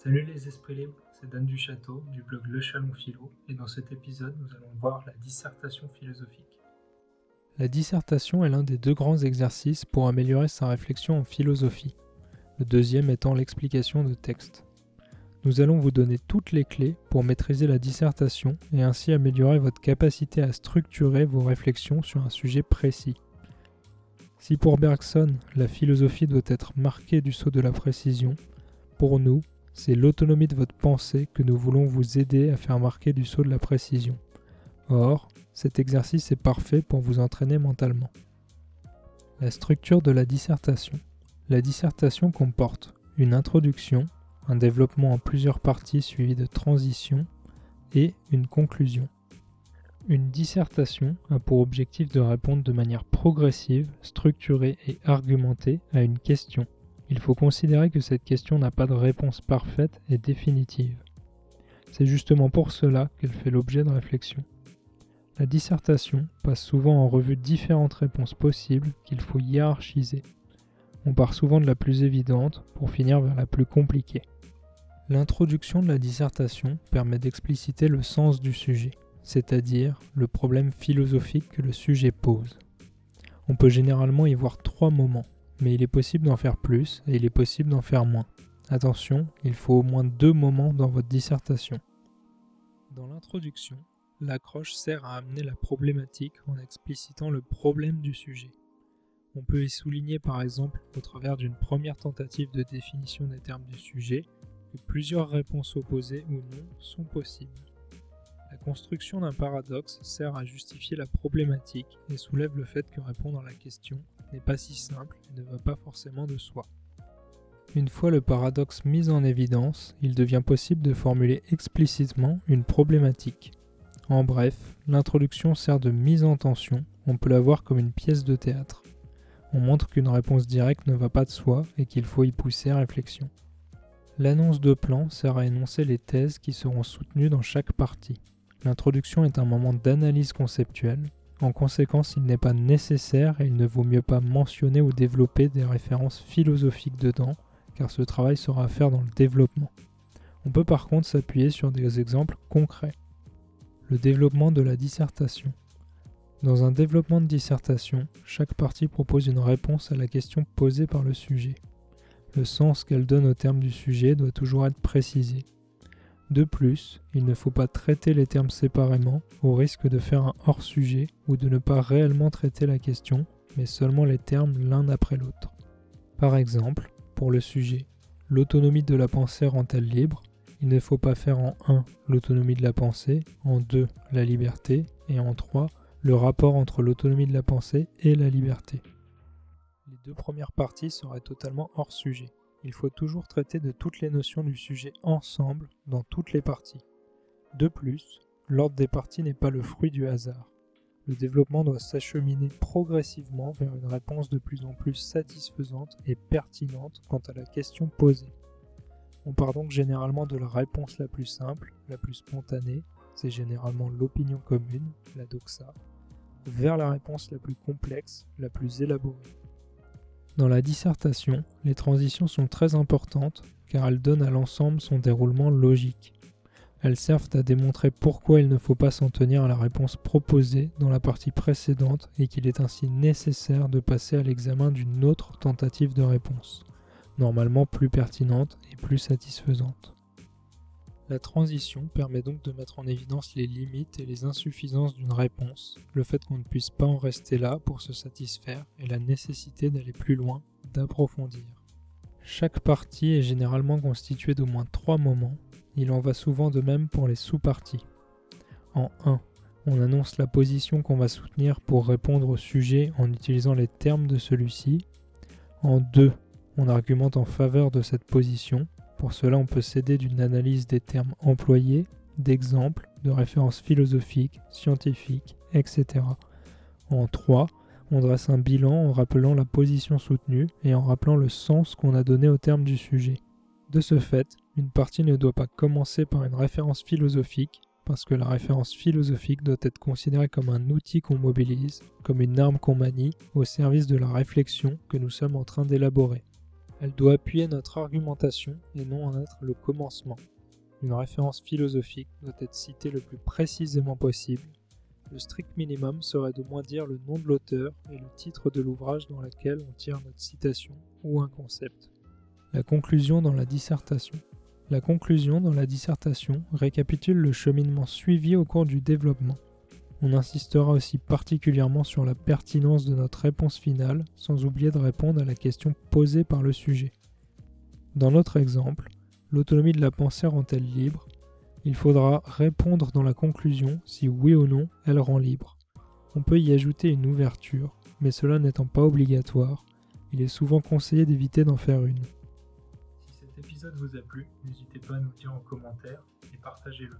Salut les esprits libres, c'est Dan du Château du blog Le Chalon Philo et dans cet épisode nous allons voir la dissertation philosophique. La dissertation est l'un des deux grands exercices pour améliorer sa réflexion en philosophie, le deuxième étant l'explication de texte. Nous allons vous donner toutes les clés pour maîtriser la dissertation et ainsi améliorer votre capacité à structurer vos réflexions sur un sujet précis. Si pour Bergson, la philosophie doit être marquée du saut de la précision, pour nous, c'est l'autonomie de votre pensée que nous voulons vous aider à faire marquer du saut de la précision. Or, cet exercice est parfait pour vous entraîner mentalement. La structure de la dissertation. La dissertation comporte une introduction, un développement en plusieurs parties suivi de transitions et une conclusion. Une dissertation a pour objectif de répondre de manière progressive, structurée et argumentée à une question il faut considérer que cette question n'a pas de réponse parfaite et définitive. C'est justement pour cela qu'elle fait l'objet de réflexion. La dissertation passe souvent en revue différentes réponses possibles qu'il faut hiérarchiser. On part souvent de la plus évidente pour finir vers la plus compliquée. L'introduction de la dissertation permet d'expliciter le sens du sujet, c'est-à-dire le problème philosophique que le sujet pose. On peut généralement y voir trois moments mais il est possible d'en faire plus et il est possible d'en faire moins. Attention, il faut au moins deux moments dans votre dissertation. Dans l'introduction, l'accroche sert à amener la problématique en explicitant le problème du sujet. On peut y souligner par exemple, au travers d'une première tentative de définition des termes du sujet, que plusieurs réponses opposées ou non sont possibles. La construction d'un paradoxe sert à justifier la problématique et soulève le fait que répondre à la question n'est pas si simple et ne va pas forcément de soi. Une fois le paradoxe mis en évidence, il devient possible de formuler explicitement une problématique. En bref, l'introduction sert de mise en tension, on peut la voir comme une pièce de théâtre. On montre qu'une réponse directe ne va pas de soi et qu'il faut y pousser réflexion. L'annonce de plan sert à énoncer les thèses qui seront soutenues dans chaque partie. L'introduction est un moment d'analyse conceptuelle, en conséquence, il n'est pas nécessaire et il ne vaut mieux pas mentionner ou développer des références philosophiques dedans, car ce travail sera à faire dans le développement. On peut par contre s'appuyer sur des exemples concrets. Le développement de la dissertation. Dans un développement de dissertation, chaque partie propose une réponse à la question posée par le sujet. Le sens qu'elle donne au terme du sujet doit toujours être précisé. De plus, il ne faut pas traiter les termes séparément au risque de faire un hors-sujet ou de ne pas réellement traiter la question, mais seulement les termes l'un après l'autre. Par exemple, pour le sujet, l'autonomie de la pensée rend-elle libre? Il ne faut pas faire en 1 l'autonomie de la pensée, en 2 la liberté et en 3 le rapport entre l'autonomie de la pensée et la liberté. Les deux premières parties seraient totalement hors sujet il faut toujours traiter de toutes les notions du sujet ensemble dans toutes les parties. De plus, l'ordre des parties n'est pas le fruit du hasard. Le développement doit s'acheminer progressivement vers une réponse de plus en plus satisfaisante et pertinente quant à la question posée. On part donc généralement de la réponse la plus simple, la plus spontanée, c'est généralement l'opinion commune, la doxa, vers la réponse la plus complexe, la plus élaborée. Dans la dissertation, les transitions sont très importantes car elles donnent à l'ensemble son déroulement logique. Elles servent à démontrer pourquoi il ne faut pas s'en tenir à la réponse proposée dans la partie précédente et qu'il est ainsi nécessaire de passer à l'examen d'une autre tentative de réponse, normalement plus pertinente et plus satisfaisante. La transition permet donc de mettre en évidence les limites et les insuffisances d'une réponse, le fait qu'on ne puisse pas en rester là pour se satisfaire et la nécessité d'aller plus loin, d'approfondir. Chaque partie est généralement constituée d'au moins trois moments, il en va souvent de même pour les sous-parties. En 1, on annonce la position qu'on va soutenir pour répondre au sujet en utilisant les termes de celui-ci. En 2, on argumente en faveur de cette position pour cela, on peut s'aider d'une analyse des termes employés, d'exemples, de références philosophiques, scientifiques, etc. En 3, on dresse un bilan en rappelant la position soutenue et en rappelant le sens qu'on a donné au terme du sujet. De ce fait, une partie ne doit pas commencer par une référence philosophique, parce que la référence philosophique doit être considérée comme un outil qu'on mobilise, comme une arme qu'on manie, au service de la réflexion que nous sommes en train d'élaborer. Elle doit appuyer notre argumentation et non en être le commencement. Une référence philosophique doit être citée le plus précisément possible. Le strict minimum serait de moins dire le nom de l'auteur et le titre de l'ouvrage dans lequel on tire notre citation ou un concept. La conclusion dans la dissertation. La conclusion dans la dissertation récapitule le cheminement suivi au cours du développement. On insistera aussi particulièrement sur la pertinence de notre réponse finale, sans oublier de répondre à la question posée par le sujet. Dans notre exemple, l'autonomie de la pensée rend-elle libre? Il faudra répondre dans la conclusion si oui ou non elle rend libre. On peut y ajouter une ouverture, mais cela n'étant pas obligatoire, il est souvent conseillé d'éviter d'en faire une. Si cet épisode vous a plu, n'hésitez pas à nous dire en commentaire et partagez-le.